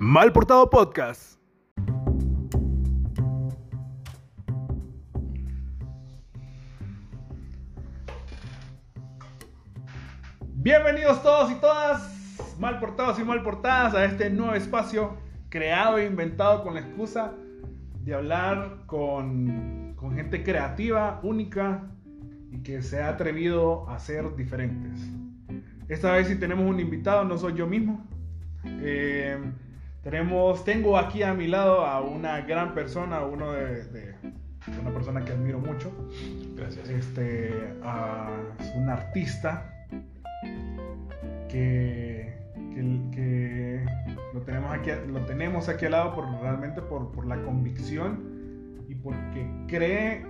Mal Portado Podcast. Bienvenidos todos y todas, mal portados y mal portadas, a este nuevo espacio creado e inventado con la excusa de hablar con, con gente creativa, única y que se ha atrevido a ser diferentes. Esta vez sí tenemos un invitado, no soy yo mismo. Eh, tenemos, tengo aquí a mi lado a una gran persona, uno de, de- una persona que admiro mucho. Gracias. Este, a un artista que, que, que lo tenemos aquí, lo tenemos aquí al lado por realmente por, por la convicción y porque cree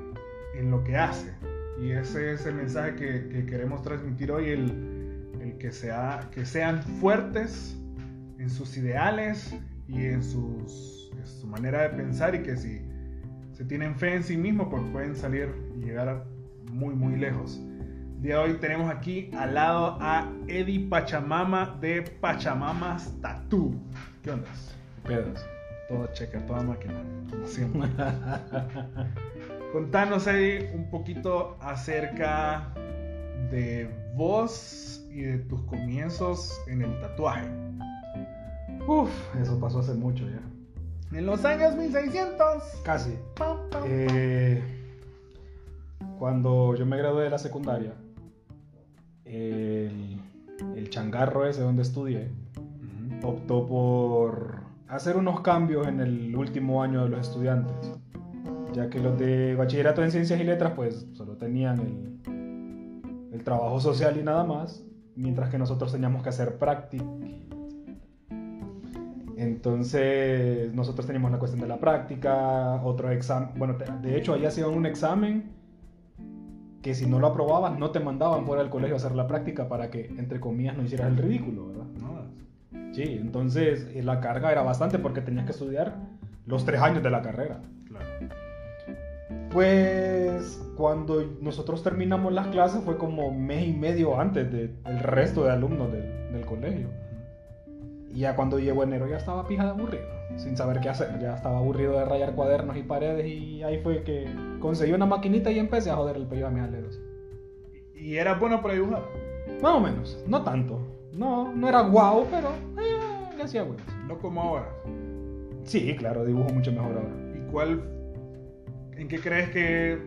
en lo que hace. Y ese es el mensaje que, que queremos transmitir hoy, el, el que, sea, que sean fuertes en sus ideales y en, sus, en su manera de pensar y que si se tienen fe en sí mismos, pues pueden salir y llegar muy, muy lejos. El día de hoy tenemos aquí al lado a Eddie Pachamama de Pachamamas Tattoo. ¿Qué onda? Pedos. Todo checa, toda máquina, como siempre. Contanos, Eddie, un poquito acerca de vos y de tus comienzos en el tatuaje. Uf, eso pasó hace mucho ya. En los años 1600. Casi. Pam, pam, Eh, cuando yo me gradué de la secundaria, el, el changarro ese donde estudié optó por hacer unos cambios en el último año de los estudiantes. Ya que los de bachillerato en ciencias y letras pues solo tenían el, el trabajo social y nada más, mientras que nosotros teníamos que hacer práctica. Entonces nosotros teníamos la cuestión de la práctica, otro examen, bueno, de hecho ahí hacían un examen que si no lo aprobabas no te mandaban fuera del colegio a hacer la práctica para que, entre comillas, no hicieras el ridículo, ¿verdad? No, Sí, entonces eh, la carga era bastante porque tenías que estudiar los tres años de la carrera. claro. Pues cuando nosotros terminamos las clases fue como mes y medio antes del resto de alumnos del, del colegio. Y ya cuando llegó enero ya estaba pija de aburrido, sin saber qué hacer. Ya estaba aburrido de rayar cuadernos y paredes y ahí fue que conseguí una maquinita y empecé a joder el pello a mis aleros. ¿Y era bueno para dibujar? Más o menos, no tanto. No, no era guau, pero eh, le hacía huevos. No como ahora. Sí, claro, dibujo mucho mejor ahora. ¿Y cuál, en qué crees que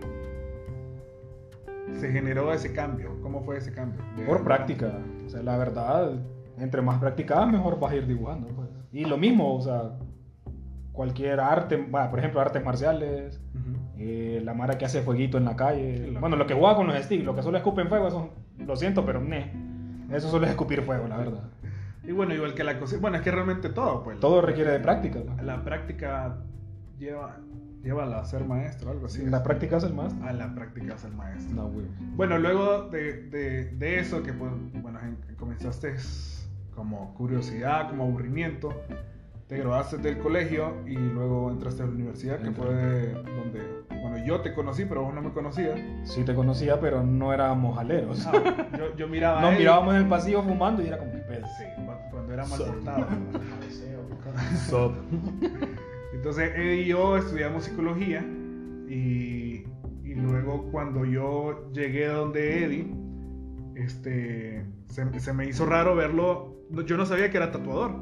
se generó ese cambio? ¿Cómo fue ese cambio? Por práctica. O sea, la verdad, entre más practicabas, mejor vas a ir dibujando. pues. Y lo mismo, o sea, cualquier arte, bueno, por ejemplo, artes marciales, eh, la mara que hace fueguito en la calle. La- Bueno, lo que juega con los sticks, lo que solo escupen fuego, eso lo siento, pero ne. Eso solo es escupir fuego, la verdad. Y bueno, igual que la cocina. Bueno, es que realmente todo, pues. Todo requiere de práctica. ¿no? La práctica lleva, lleva a ser maestro, algo así. La práctica es el más. A la práctica es el maestro. No. Bueno, luego de, de, de eso, que pues, bueno, en- comenzaste como curiosidad, como aburrimiento, te graduaste del colegio y luego entraste a la universidad, que Entré. fue de donde, bueno, yo te conocí, pero vos no me conocías. Sí te conocía, pero no éramos jaleros. Ah, yo, yo miraba Nos él- mirábamos en el pasillo fumando y era como que pedo. Sí, cuando, era mal So- portado. Entonces, Eddie y yo estudiamos psicología y, y luego cuando yo llegué donde Eddie, este, se, se me hizo raro verlo. Yo no sabía que era tatuador.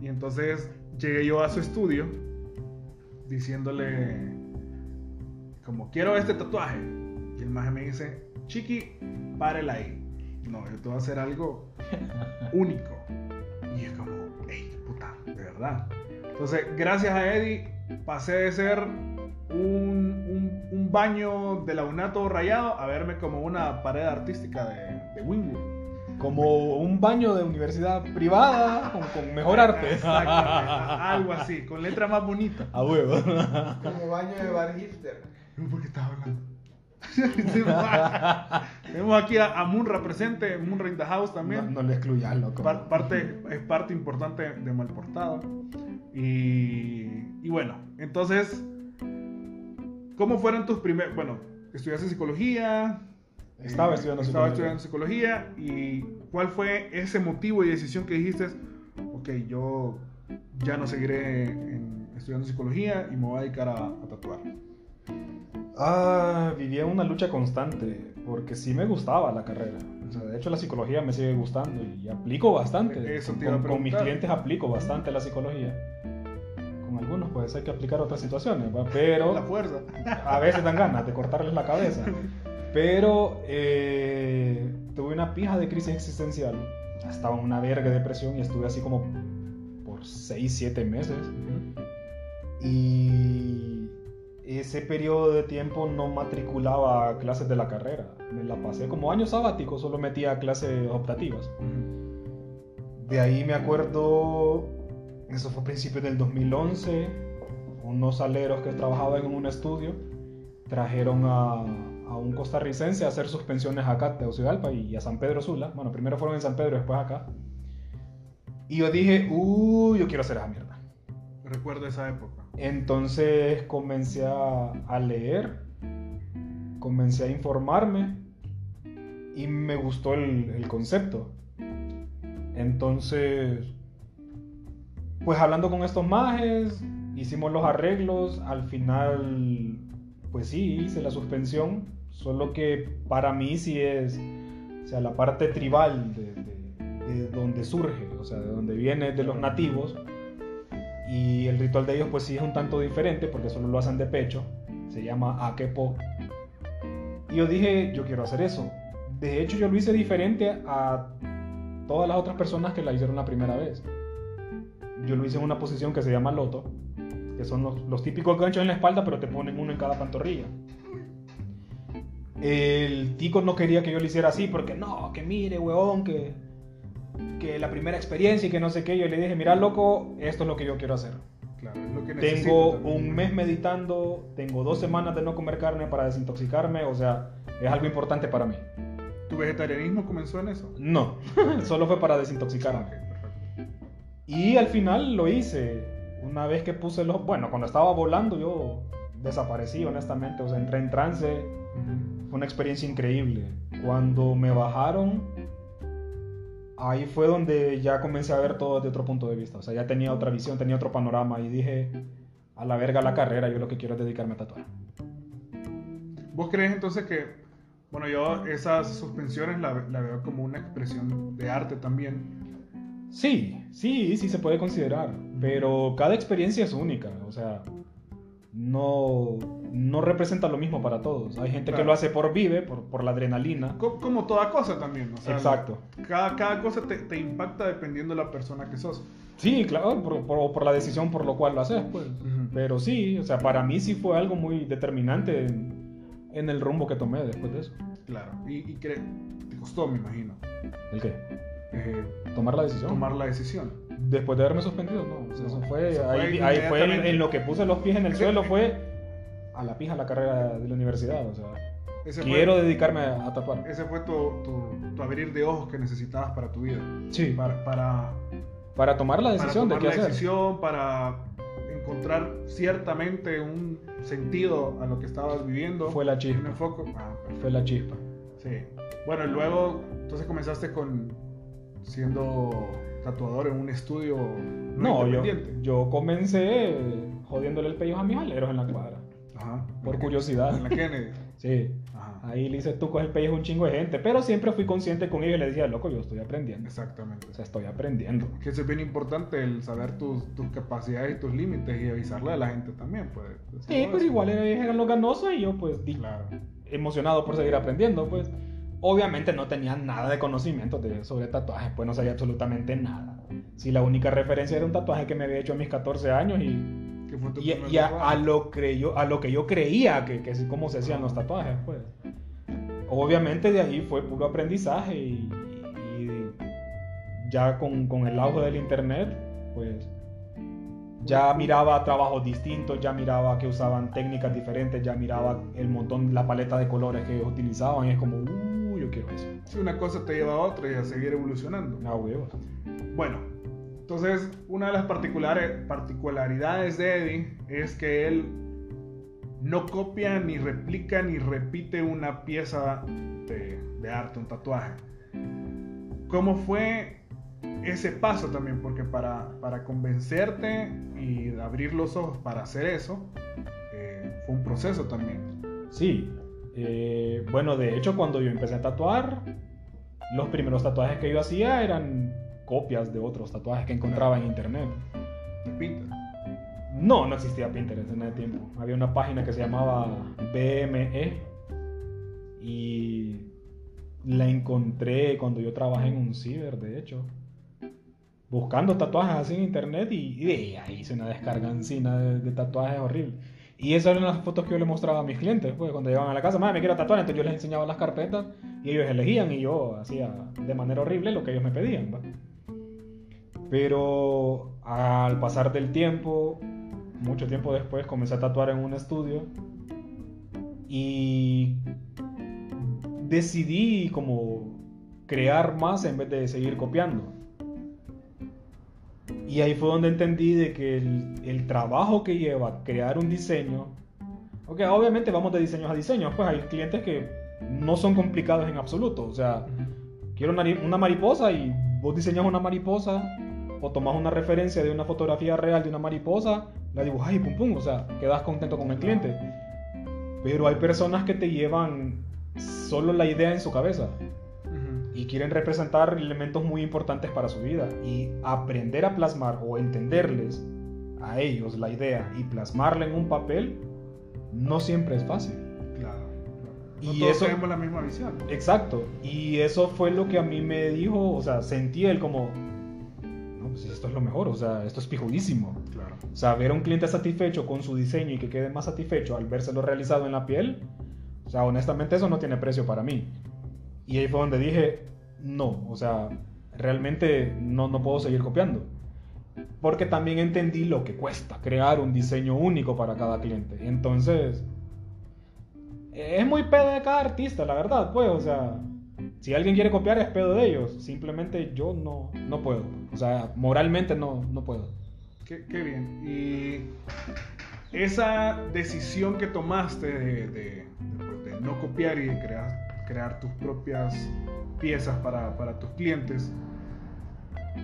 Y entonces llegué yo a su estudio diciéndole, como quiero este tatuaje. Y el maje me dice, Chiqui, párela ahí. No, yo te voy a hacer algo único. Y es como, hey, puta, de verdad. Entonces, gracias a Eddie, pasé de ser un, un- un baño de la UNATO rayado a verme como una pared artística de, de Wingwood. Como un baño de universidad privada con, con mejor arte. Exactamente, algo así, con letra más bonita. A huevo. Como baño de bar hipster. ¿Por qué estaba hablando? Tenemos aquí a, a Munra presente, Munra in the house No, también. no le excluyas, loco. Par- parte, es parte importante de Malportado. Y, y bueno, entonces, ¿cómo fueron tus primeros? Bueno, estudiaste psicología. Estaba eh, estudiando estaba psicología. estudiando psicología. ¿Y cuál fue ese motivo y decisión que dijiste? Ok, yo ya no seguiré en- estudiando psicología y me voy a dedicar a, a tatuar? Ah, vivía una lucha constante, porque sí me gustaba la carrera. O sea, de hecho, la psicología me sigue gustando y aplico bastante. Eso te iba a con, con mis clientes aplico bastante la psicología. Con algunos, pues hay que aplicar otras situaciones, ¿va? pero La fuerza. a veces dan ganas de cortarles la cabeza. Pero eh, tuve una pija de crisis existencial. Estaba en una verga de depresión y estuve así como por 6, 7 meses. Y ese periodo de tiempo no matriculaba a clases de la carrera. Me la pasé como año sabático, solo metía clases optativas. De ahí me acuerdo, eso fue a principios del 2011, unos aleros que trabajaban en un estudio trajeron a, a un costarricense a hacer sus pensiones acá a Tegucigalpa y a San Pedro Sula. Bueno, primero fueron en San Pedro, después acá. Y yo dije, uy, yo quiero hacer esa mierda. Recuerdo esa época. Entonces comencé a, a leer, comencé a informarme y me gustó el, el concepto. Entonces, pues hablando con estos majes, hicimos los arreglos, al final, pues sí, hice la suspensión, solo que para mí sí es, o sea, la parte tribal de, de- de donde surge, o sea, de donde viene de los nativos. Y el ritual de ellos pues sí es un tanto diferente porque solo lo hacen de pecho. Se llama Akepo. Y yo dije, yo quiero hacer eso. De hecho yo lo hice diferente a todas las otras personas que la hicieron la primera vez. Yo lo hice en una posición que se llama loto, que son los, los típicos ganchos en la espalda, pero te ponen uno en cada pantorrilla. El tico no quería que yo lo hiciera así porque no, que mire, huevón, que, que la primera experiencia y que no sé qué. Yo le dije, mira, loco, esto es lo que yo quiero hacer. Claro, es lo que Tengo un mes meditando, tengo dos semanas de no comer carne para desintoxicarme, o sea, es algo importante para mí. ¿Tu vegetarianismo comenzó en eso? No, solo fue para desintoxicarme. Y al final lo hice. Una vez que puse los... Bueno, cuando estaba volando yo desaparecí, honestamente, o sea, entré en trance. Fue una experiencia increíble. Cuando me bajaron, ahí fue donde ya comencé a ver todo desde otro punto de vista. O sea, ya tenía otra visión, tenía otro panorama y dije, a la verga la carrera, yo lo que quiero es dedicarme a tatuar. ¿Vos crees entonces que, bueno, yo esas suspensiones la, la veo como una expresión de arte también? Sí, sí, sí se puede considerar, pero cada experiencia es única, o sea, no, no representa lo mismo para todos. Hay gente que Claro. lo hace por vive, por, por la adrenalina. Co- Como toda cosa también, o sea, Exacto. Cada, cada cosa te, te impacta dependiendo de la persona que sos. Sí, claro, por, por- por la decisión por lo cual lo haces, pues. Ujú. Pero sí, o sea, para mí sí fue algo muy determinante en, en el rumbo que tomé después de eso. Claro. Y, y cre- te costó, me imagino, ¿El qué? Eh, Tomar la decisión. tomar la decisión. Después de haberme suspendido, no. O sea, eso fue, Eso fue ahí, ahí fue en, en lo que puse los pies en el suelo, fue a la pija la carrera de la universidad. O sea, Ese quiero fue, dedicarme a, a tatuar. ese fue tu, tu- tu abrir de ojos que necesitabas para tu vida. Sí, Para, para, para tomar la para decisión tomar de qué la hacer. decisión, para encontrar ciertamente un sentido a lo que estabas viviendo. Fue la Un chispa. enfoque. Ah. Fue la chispa. Sí. Bueno, y luego, entonces comenzaste con siendo tatuador en un estudio No, yo, yo comencé jodiéndole el pello a mis aleros en la cuadra. Ajá. Por curiosidad. En la Kennedy. Sí. Ajá. Ahí le hice tú con el pellejo a un chingo de gente, pero siempre fui consciente con ellos y le decía, loco, yo estoy aprendiendo. Exactamente. O sea, estoy aprendiendo. Que eso es bien importante el saber tus, tus capacidades y tus límites y avisarle a la gente también. Pues, Sí, pues eso. igual eran eran los ganosos y yo pues di- Claro. emocionado por seguir aprendiendo, pues. Obviamente no tenía nada de conocimiento de, sobre tatuajes, pues no sabía absolutamente nada. Si la única referencia era un tatuaje que me había hecho a mis 14 años y, ¿Qué fue tu y, primer y a, lo que yo, a lo que yo creía que, que cómo se hacían los tatuajes, pues. Obviamente de ahí fue puro aprendizaje y, y ya con, con el auge del internet, pues ya miraba trabajos distintos, ya miraba que usaban técnicas diferentes, ya miraba el montón, la paleta de colores que ellos utilizaban y es como, uh, quiero eso. Sí, una cosa te lleva a otra y a seguir evolucionando. Ah, huevos. Bueno, entonces una de las particularidades de Eddie es que él no copia, ni replica, ni repite una pieza de, de arte, un tatuaje. ¿Cómo fue ese paso también, porque para, para convencerte y abrir los ojos para hacer eso, eh, fue un proceso también. Sí. Eh, bueno, de hecho, cuando yo empecé a tatuar, los primeros tatuajes que yo hacía eran copias de otros tatuajes que encontraba en internet. Pinterest. No, no existía Pinterest en ese tiempo. Había una página que se llamaba BME y la encontré cuando yo trabajé en un ciber, de hecho. Buscando tatuajes así en internet y, ahí hice una descargancina de, de tatuajes horrible. Y esas eran las fotos que yo le mostraba a mis clientes, pues cuando llegaban a la casa, me quiero tatuar, entonces yo les enseñaba las carpetas y ellos elegían y yo hacía de manera horrible lo que ellos me pedían. ¿va? Pero al pasar del tiempo, mucho tiempo después, comencé a tatuar en un estudio y decidí como crear más en vez de seguir copiando. Y ahí fue donde entendí de que el, el trabajo que lleva crear un diseño, ok, obviamente vamos de diseños a diseños, pues hay clientes que no son complicados en absoluto, o sea, quiero una, una mariposa y vos diseñas una mariposa o tomas una referencia de una fotografía real de una mariposa, la dibujas y pum pum, o sea, quedas contento con el cliente. Pero hay personas que te llevan solo la idea en su cabeza. Y quieren representar elementos muy importantes para su vida y aprender a plasmar o entenderles a ellos la idea y plasmarla en un papel no siempre es fácil. Claro, claro. No Y todos eso- tenemos la misma visión. Exacto. Y eso fue lo que a mí me dijo, o sea, sentí él como, no, pues esto es lo mejor, o sea, esto es pijudísimo. Claro. O sea, ver a un cliente satisfecho con su diseño y que quede más satisfecho al vérselo realizado en la piel, o sea, honestamente eso no tiene precio para mí. Y ahí fue donde dije, no, o sea, realmente no, no puedo seguir copiando. Porque también entendí lo que cuesta crear un diseño único para cada cliente. Entonces, es muy pedo de cada artista, la verdad, pues, o sea, si alguien quiere copiar es pedo de ellos. Simplemente yo no, no puedo. O sea, moralmente no, no puedo. Qué, qué bien. Y esa decisión que tomaste de, de- pues, no copiar y de crear, crear tus propias piezas para, para tus clientes,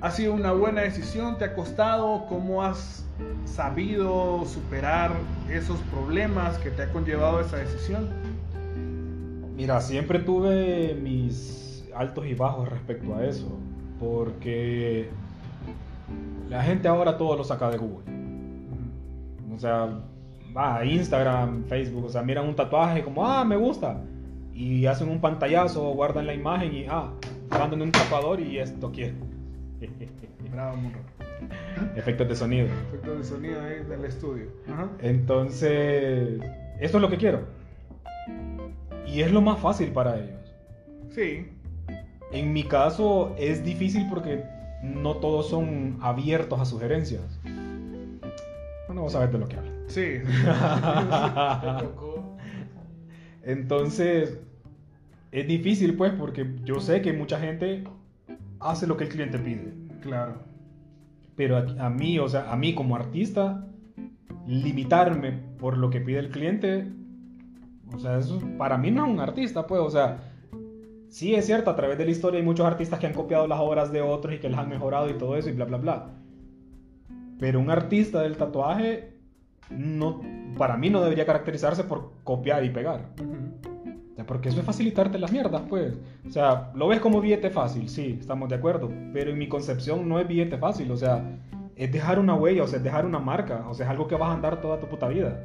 ¿ha sido una buena decisión? ¿Te ha costado? ¿Cómo has sabido superar esos problemas que te ha conllevado esa decisión? Mira, siempre tuve mis altos y bajos respecto a eso, porque la gente ahora todo lo saca de Google. O sea, va a Instagram, Facebook, o sea, miran un tatuaje como, ah, me gusta, y hacen un pantallazo, guardan la imagen y, ah, mandan un tatuador y esto quiero. Bravo. Efectos de sonido. Efectos de sonido ahí del estudio. Ajá. Entonces, esto es lo que quiero. Y es lo más fácil para ellos. Sí, En mi caso es difícil porque no todos son abiertos a sugerencias. Bueno, vos sabés de lo que hablo. sí. Entonces, es difícil pues porque yo sé que mucha gente hace lo que el cliente pide. claro. Pero a, a mí, o sea, a mí como artista, limitarme por lo que pide el cliente, o sea, eso para mí no es un artista, pues, o sea, sí es cierto, a través de la historia hay muchos artistas que han copiado las obras de otros y que las han mejorado y todo eso y bla, bla, bla. Pero un artista del tatuaje, no, para mí no debería caracterizarse por copiar y pegar. O sea, porque eso es facilitarte las mierdas, pues. O sea, lo ves como billete fácil, sí, estamos de acuerdo. Pero en mi concepción no es billete fácil, o sea, es dejar una huella, o sea, es dejar una marca, o sea, es algo que vas a andar toda tu puta vida.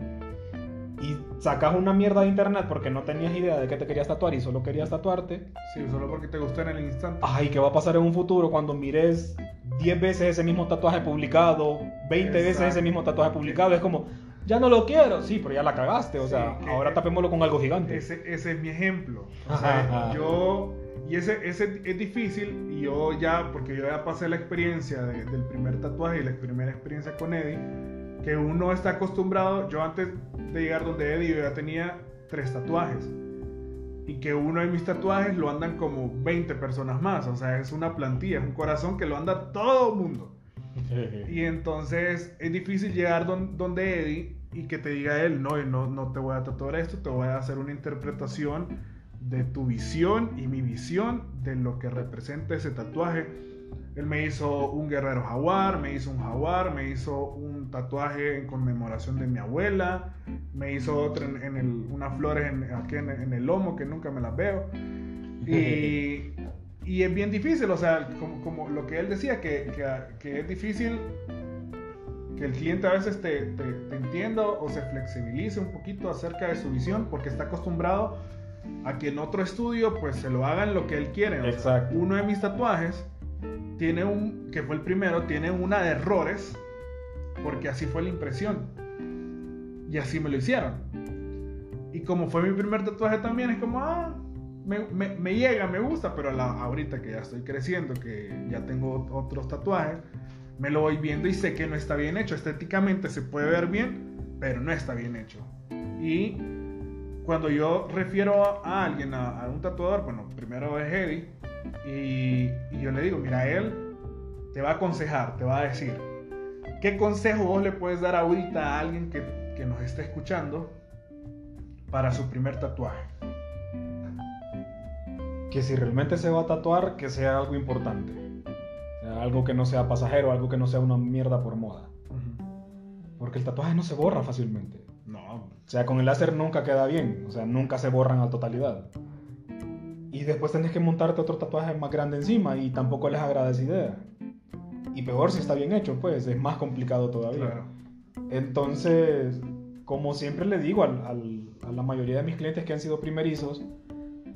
Y sacas una mierda de internet porque no tenías idea de que te querías tatuar y solo querías tatuarte. Sí, solo porque te gustó en el instante. Ay, ¿qué va a pasar en un futuro cuando mires 10 veces ese mismo tatuaje publicado, 20 veces Exacto. ese mismo tatuaje publicado? Es como, ya no lo quiero. Sí, pero ya la cagaste, o sea, Sí, ahora tapémoslo con algo gigante. Ese, ese es mi ejemplo. O Ajá, sea, ajá. yo. Y ese, ese es difícil. Y yo ya, porque yo ya pasé la experiencia de- del primer tatuaje y la primera experiencia con Eddie, que uno está acostumbrado. Yo antes de llegar donde Eddie, yo ya tenía tres tatuajes. Y que uno de mis tatuajes lo andan como 20 personas más. O sea, es una plantilla, es un corazón que lo anda todo el mundo. Y entonces es difícil llegar don- donde Eddie y que te diga él, no, no, no te voy a tatuar esto, te voy a hacer una interpretación de tu visión y mi visión de lo que representa ese tatuaje Él me hizo un guerrero jaguar, me hizo un jaguar, me hizo un tatuaje en conmemoración de mi abuela, me hizo otro en, en el, unas flores en, aquí en, en el lomo que nunca me las veo. Y, y es bien difícil, o sea, como, como lo que él decía, que, que, que es difícil que el cliente a veces te, te, te entienda o se flexibilice un poquito acerca de su visión porque está acostumbrado a que en otro estudio pues se lo hagan lo que él quiere. O sea, Exacto. uno de mis tatuajes tiene un, que fue el primero, tiene una de errores porque así fue la impresión y así me lo hicieron. Y como fue mi primer tatuaje también, es como, ah, me, llega, me gusta, pero la- ahorita que ya estoy creciendo, que ya tengo otros tatuajes, me lo voy viendo y sé que no está bien hecho. Estéticamente se puede ver bien, pero no está bien hecho. Y cuando yo refiero a alguien, a, un tatuador, bueno, primero es Eddie, y, y yo le digo, mira, él te va a aconsejar, te va a decir, ¿qué consejo vos le puedes dar ahorita a alguien que, que nos esté escuchando para su primer tatuaje? Que si realmente se va a tatuar, que sea algo importante. O sea, algo que no sea pasajero, algo que no sea una mierda por moda. Porque el tatuaje no se borra fácilmente. No, O sea, con el láser nunca queda bien. O sea, nunca se borran a totalidad. Y después tenés que montarte otro tatuaje más grande encima y tampoco les agrada esa idea. Y peor si está bien hecho, pues es más complicado todavía. claro. Entonces, como siempre le digo al- al- a la mayoría de mis clientes que han sido primerizos,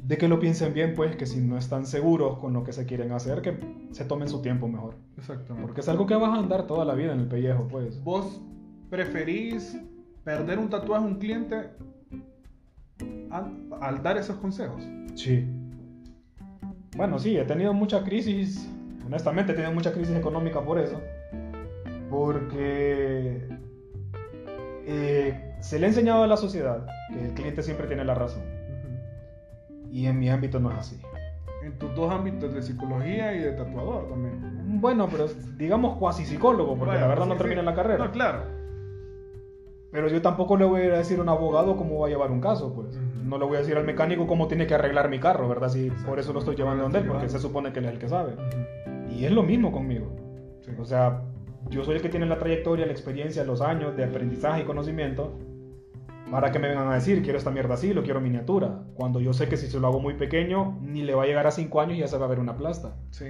de que lo piensen bien, pues que si no están seguros con lo que se quieren hacer, que se tomen su tiempo mejor. Exactamente. Porque es algo que vas a andar toda la vida en el pellejo, pues. ¿Vos preferís perder un tatuaje a un cliente al, al dar esos consejos? Sí. Bueno, sí, he tenido mucha crisis, honestamente he tenido mucha crisis económica por eso, porque eh, se le ha enseñado a la sociedad que el cliente siempre tiene la razón, y en mi ámbito no es así. En tus dos ámbitos de psicología y de tatuador también. Bueno, pero digamos cuasi psicólogo, porque Bueno, la verdad sí, no sí. termina la carrera. No, claro. Pero yo tampoco le voy a decir a un abogado cómo va a llevar un caso, pues. Ujú. No le voy a decir al mecánico cómo tiene que arreglar mi carro, ¿verdad? Si Exacto. por eso lo estoy llevando donde él, porque se supone que él es el que sabe. Y es lo mismo conmigo. Sí. O sea, yo soy el que tiene la trayectoria, la experiencia, los años de aprendizaje y conocimiento para que me vengan a decir, quiero esta mierda así, lo quiero miniatura. Cuando yo sé que si se lo hago muy pequeño, ni le va a llegar a 5 años y ya se va a ver una plasta. sí.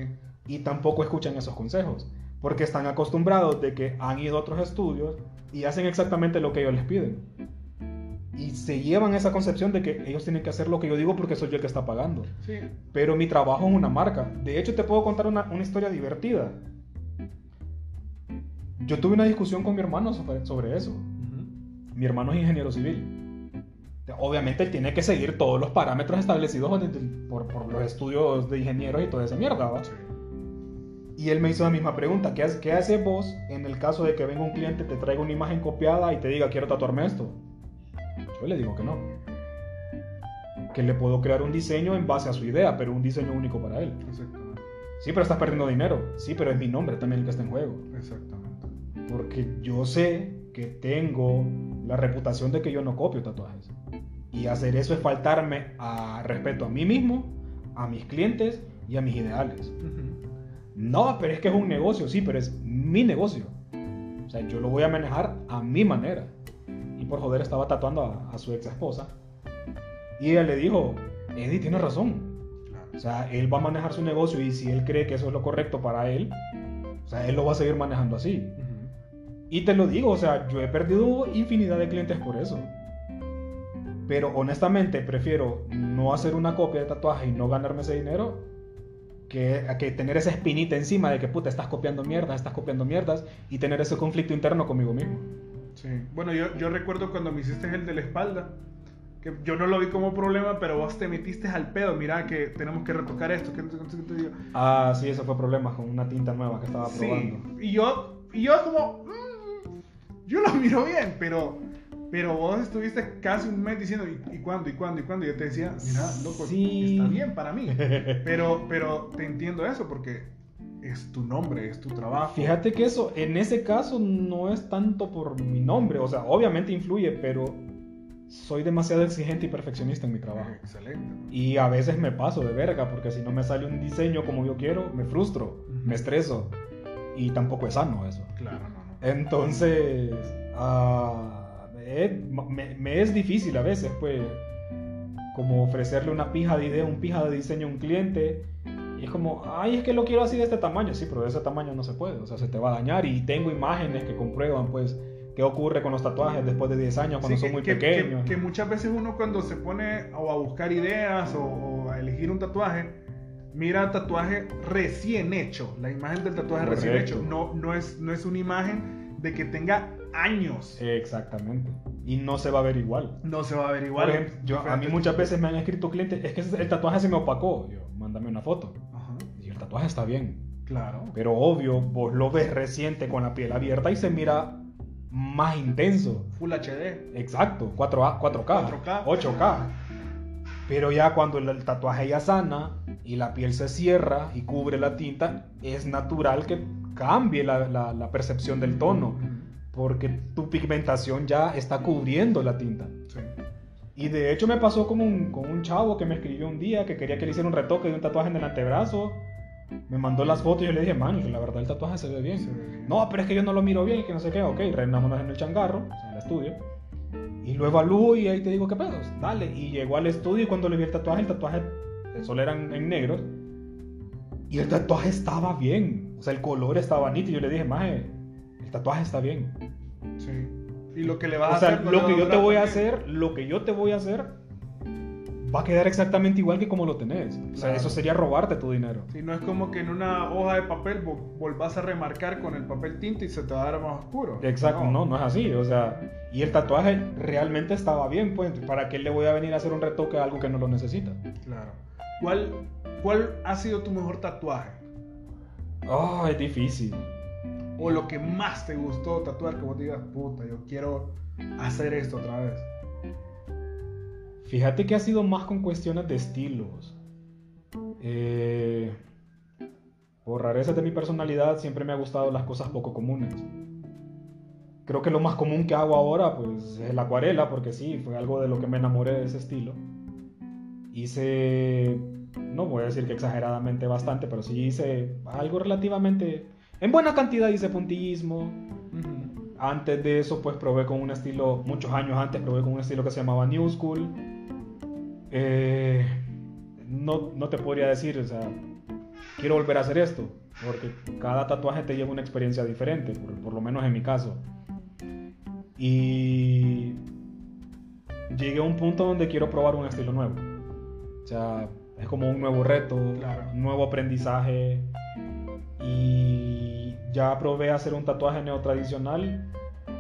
Y tampoco escuchan esos consejos, porque están acostumbrados de que han ido a otros estudios y hacen exactamente lo que ellos les piden. Y se llevan esa concepción de que ellos tienen que hacer lo que yo digo porque soy yo el que está pagando. Sí. Pero mi trabajo es una marca. De hecho, te puedo contar una, una historia divertida. Yo tuve una discusión con mi hermano sobre, sobre eso. Mi hermano es ingeniero civil. Obviamente él tiene que seguir todos los parámetros establecidos por, por los estudios de ingenieros y toda esa mierda, ¿va? Sí. Y él me hizo la misma pregunta. ¿Qué, qué haces vos en el caso de que venga un cliente, te traiga una imagen copiada y te diga quiero tatuarme esto? Yo le digo que no. Que le puedo crear un diseño en base a su idea, pero un diseño único para él. Exactamente. Sí, pero estás perdiendo dinero. Sí, pero es mi nombre también el que está en juego. Exactamente. Porque yo sé que tengo la reputación de que yo no copio tatuajes. Y hacer eso es faltarme a respeto a mí mismo, a mis clientes y a mis ideales. No, pero es que es un negocio, sí, pero es mi negocio. O sea, yo lo voy a manejar a mi manera. Y por joder estaba tatuando a, a su ex esposa. Y ella le dijo, Eddie tiene razón. O sea, él va a manejar su negocio y si él cree que eso es lo correcto para él, o sea, él lo va a seguir manejando así. Y te lo digo, o sea, yo he perdido infinidad de clientes por eso. Pero honestamente prefiero no hacer una copia de tatuaje y no ganarme ese dinero que, a que tener esa espinita encima de que puta estás copiando mierdas, estás copiando mierdas y tener ese conflicto interno conmigo mismo. Sí. Bueno, yo, yo recuerdo cuando me hiciste el de la espalda, que yo no lo vi como problema, pero vos te metiste al pedo, mira que tenemos que retocar esto, que te digo. Ah, sí, eso fue problema con una tinta nueva que estaba Sí, probando. y yo, y yo como, mm, yo lo miro bien, pero, pero vos estuviste casi un mes diciendo, ¿y, y cuándo, y cuándo, y cuándo? Y yo te decía, mira, loco, Sí. está bien para mí, pero, pero te entiendo eso, porque es tu nombre, es tu trabajo. Fíjate que eso, en ese caso, no es tanto por mi nombre, o sea, obviamente influye, pero soy demasiado exigente y perfeccionista en mi trabajo. Excelente. Y a veces me paso de verga, porque si no me sale un diseño como yo quiero, me frustro, me estreso. Y tampoco es sano eso. Claro, no. Entonces, ah, me, me- me es difícil a veces, pues, como ofrecerle una pija de idea, un pija de diseño a un cliente. Y es como, ay, es que lo quiero así de este tamaño. Sí, pero de ese tamaño no se puede. O sea, se te va a dañar. Y tengo imágenes que comprueban, pues, qué ocurre con los tatuajes después de 10 años cuando Sí, son que- muy que- pequeños. Que, que muchas veces uno cuando se pone o a buscar ideas o, o a elegir un tatuaje, mira tatuaje recién hecho, la imagen del tatuaje recién Correcto. hecho. No, no, es, no es una imagen de que tenga años. Exactamente. Y no se va a ver igual. No se va a ver igual. Por ejemplo, yo, a mí muchas veces me han escrito clientes, es que el tatuaje se me opacó. Yo, mándame una foto. Ajá, Y el tatuaje está bien. claro. Pero obvio, vos lo ves reciente con la piel abierta y se mira más intenso. Full HD. Exacto, 4A, 4K, 4K. 8K. Pero ya cuando el, el tatuaje ya sana y la piel se cierra y cubre la tinta, es natural que cambie la, la- la percepción del tono. Porque tu pigmentación ya está cubriendo la tinta. Sí. Y de hecho me pasó con un, con un chavo que me escribió un día que quería que le hiciera un retoque de un tatuaje en el antebrazo. Me mandó las fotos y yo le dije, man, la verdad el tatuaje se ve bien. No, pero es que yo no lo miro bien y que no sé qué. Ok, reinámonos en el changarro, en el estudio. Y lo evalúo y ahí te digo, ¿qué pedos? Dale. Y llegó al estudio y cuando le vi el tatuaje, el tatuaje, el sol era en, en negro. Y el tatuaje estaba bien. O sea, el color estaba nítido. Yo le dije, maje, el tatuaje está bien. Sí. Y lo que le vas O a sea, hacer. no lo le que yo te voy a hacer, lo que yo te voy a hacer, va a quedar exactamente igual que como lo tenés. O sea, Claro. eso sería robarte tu dinero. Sí, no es como que en una hoja de papel vo- volvás a remarcar con el papel tinta y se te va a dar más oscuro. Exacto, no, no es así. O sea, y el tatuaje realmente estaba bien, pues. ¿Para qué le voy a venir a hacer un retoque a algo que no lo necesita? Claro. ¿Cuál, ¿Cuál ha sido tu mejor tatuaje? Ah, es difícil. O lo que más te gustó tatuar, que vos digas, puta, yo quiero hacer esto otra vez. Fíjate que ha sido más con cuestiones de estilos. Eh, por rareza de mi personalidad, siempre me ha gustado las cosas poco comunes. Creo que lo más común que hago ahora, pues, es la acuarela, porque sí, fue algo de lo que me enamoré de ese estilo. Hice, no voy a decir que exageradamente bastante, pero sí hice algo relativamente, en buena cantidad hice puntillismo, antes de eso, pues probé con un estilo, muchos años antes, probé con un estilo que se llamaba New School. Eh, no, no te podría decir, o sea, quiero volver a hacer esto, porque cada tatuaje te lleva una experiencia diferente, por, por lo menos en mi caso. Y llegué a un punto donde quiero probar un estilo nuevo. O sea, es como un nuevo reto, Claro. un nuevo aprendizaje. Y ya probé hacer un tatuaje neotradicional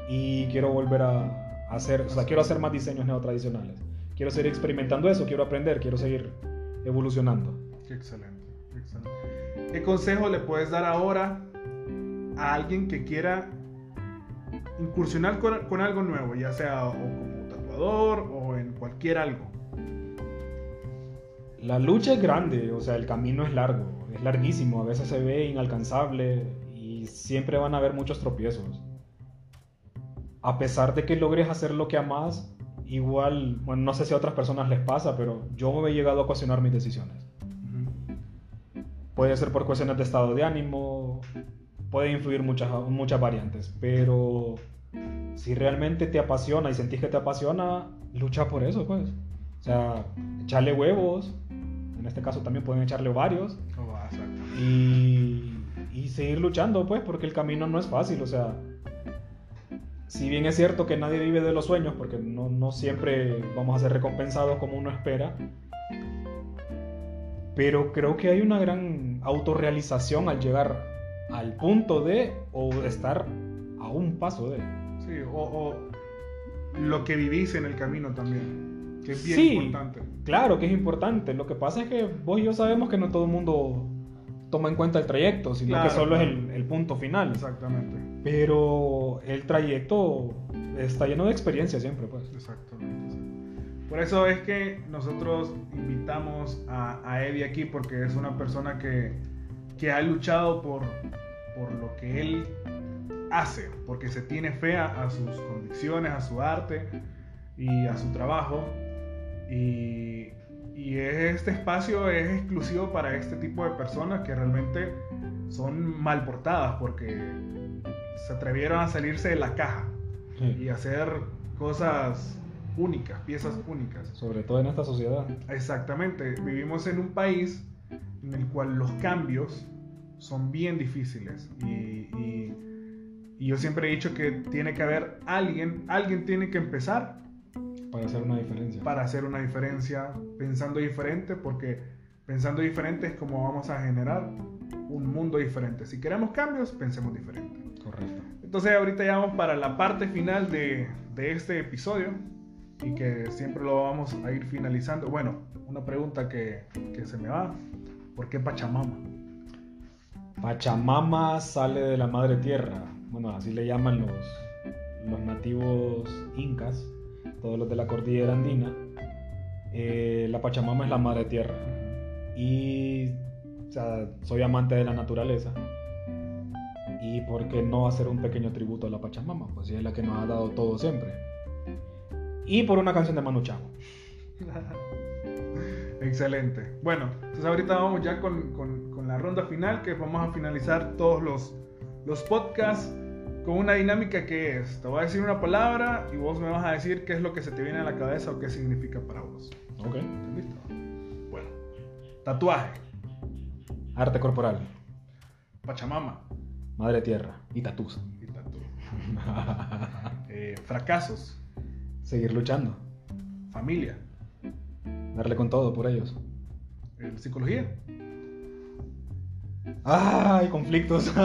y quiero volver a hacer, o sea, quiero hacer más diseños neotradicionales. Quiero seguir experimentando eso, quiero aprender, quiero seguir evolucionando. Qué excelente, qué excelente. ¿Qué consejo le puedes dar ahora a alguien que quiera incursionar con, con algo nuevo, ya sea o como tatuador o en cualquier algo? La lucha es grande, o sea, el camino es largo, es larguísimo, a veces se ve inalcanzable y siempre van a haber muchos tropiezos. A pesar de que logres hacer lo que amas, igual, bueno, no sé si a otras personas les pasa, pero yo me he llegado a cuestionar mis decisiones. Puede ser por cuestiones de estado de ánimo, puede influir muchas, muchas variantes, pero si realmente te apasiona y sentís que te apasiona, lucha por eso, pues. O sea, echarle huevos, en este caso también pueden echarle ovarios, Oh, y, y seguir luchando, pues, porque el camino no es fácil, o sea, si bien es cierto que nadie vive de los sueños, porque no, no siempre vamos a ser recompensados como uno espera, pero creo que hay una gran autorrealización al llegar al punto de o estar a un paso de. Sí, o, o lo que vivís en el camino también, que es bien Sí. importante. Claro que es importante, lo que pasa es que vos y yo sabemos que no todo el mundo toma en cuenta el trayecto, sino Claro, que solo claro. es el, el punto final. Exactamente, Pero el trayecto está lleno de experiencia siempre, pues. exactamente. sí. Por eso es que nosotros invitamos a, a Eddie aquí, porque es una persona que, que ha luchado por, por lo que él hace, porque se tiene fe a, a sus convicciones, a su arte, y a su trabajo. Y, y este espacio es exclusivo para este tipo de personas que realmente son mal portadas porque se atrevieron a salirse de la caja y hacer cosas únicas, piezas únicas. Sobre todo en esta sociedad. Exactamente, vivimos en un país en el cual los cambios son bien difíciles y, y, y yo siempre he dicho que tiene que haber alguien, alguien tiene que empezar Para hacer una diferencia. para hacer una diferencia pensando diferente porque pensando diferente es como vamos a generar un mundo diferente. Si queremos cambios, pensemos diferente. Correcto. Entonces ahorita ya vamos para la parte final de, de este episodio y que siempre lo vamos a ir finalizando. Bueno, una pregunta que, que se me va. ¿Por qué Pachamama? Pachamama sale de la madre tierra. Bueno, así le llaman los, los nativos incas, todos los de la cordillera andina. Eh, la Pachamama es la madre tierra. Y o sea, soy amante de la naturaleza. Y por qué no hacer un pequeño tributo a la Pachamama, pues ella es la que nos ha dado todo siempre. Y por una canción de Manu Chao. Excelente. Bueno, entonces ahorita vamos ya con, con- con la ronda final, que vamos a finalizar todos los, los podcasts con una dinámica que es, te voy a decir una palabra y vos me vas a decir qué es lo que se te viene a la cabeza o qué significa para vos. Ok. ¿Listo? Bueno, tatuaje, Arte corporal, Pachamama madre tierra y tatús. y tatu. Eh, fracasos, Seguir luchando, familia, darle con todo por ellos. eh, psicología, ¡Ay, conflictos!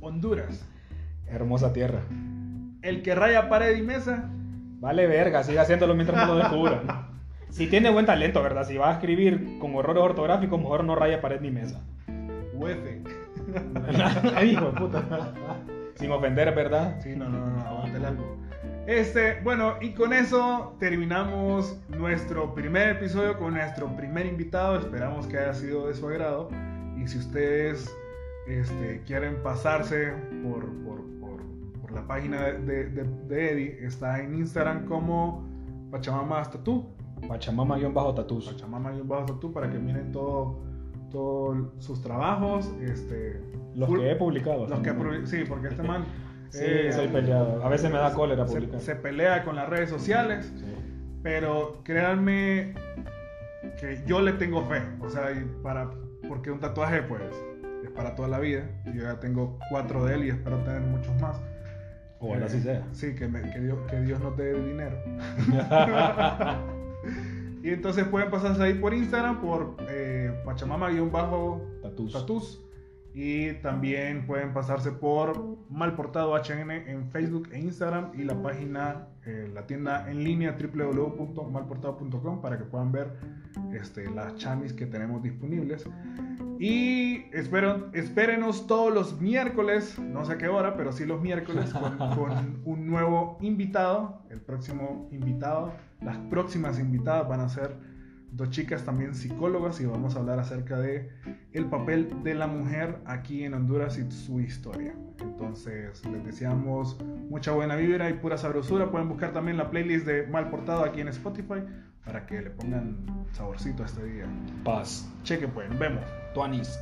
Honduras, Hermosa tierra. el que raya pared y mesa, Vale verga, sigue haciéndolo mientras no lo descubran. Si tiene buen talento, ¿verdad? Si va a escribir con errores ortográficos, mejor no raya pared ni mesa. huefe. Hijo de puta. Sin ofender, ¿verdad? Sí, no, no, no, aguante el algo. Este, bueno, y con eso terminamos nuestro primer episodio con nuestro primer invitado. Esperamos que haya sido de su agrado. Y si ustedes este, quieren pasarse por, por, por, por la página de, de, de Eddie, está en Instagram como Pachamama Tatú. Pachamama-tatús. Pachamama Tatú para que miren todo, todos sus trabajos. Este, Los full- que he publicado. los que sí, porque este man Sí, eh, soy peleado. A veces me da cólera se, publicar. se pelea con las redes sociales, Sí. pero créanme que yo le tengo fe, o sea, y para porque un tatuaje pues es para toda la vida. Yo ya tengo cuatro de él y espero tener muchos más. Ojalá Eh, así sea. Sí, que, me- que Dios, que Dios nos dé dinero. Y entonces pueden pasarse ahí por Instagram, por eh, Pachamama-Tatús. Y también pueden pasarse por Malportado HN en Facebook e Instagram y la página, eh, la tienda en línea www.malportado.com para que puedan ver este, las chamis que tenemos disponibles. Y espero, espérenos todos los miércoles, no sé a qué hora, pero sí los miércoles con, con un nuevo invitado. El próximo invitado, las próximas invitadas van a ser dos chicas también psicólogas y vamos a hablar acerca de el papel de la mujer aquí en Honduras y su historia. Entonces les deseamos mucha buena vibra y pura sabrosura. Pueden buscar también la playlist de Mal Portado aquí en Spotify para que le pongan saborcito a este día. Paz. Cheque pues, nos vemos. Tuanis.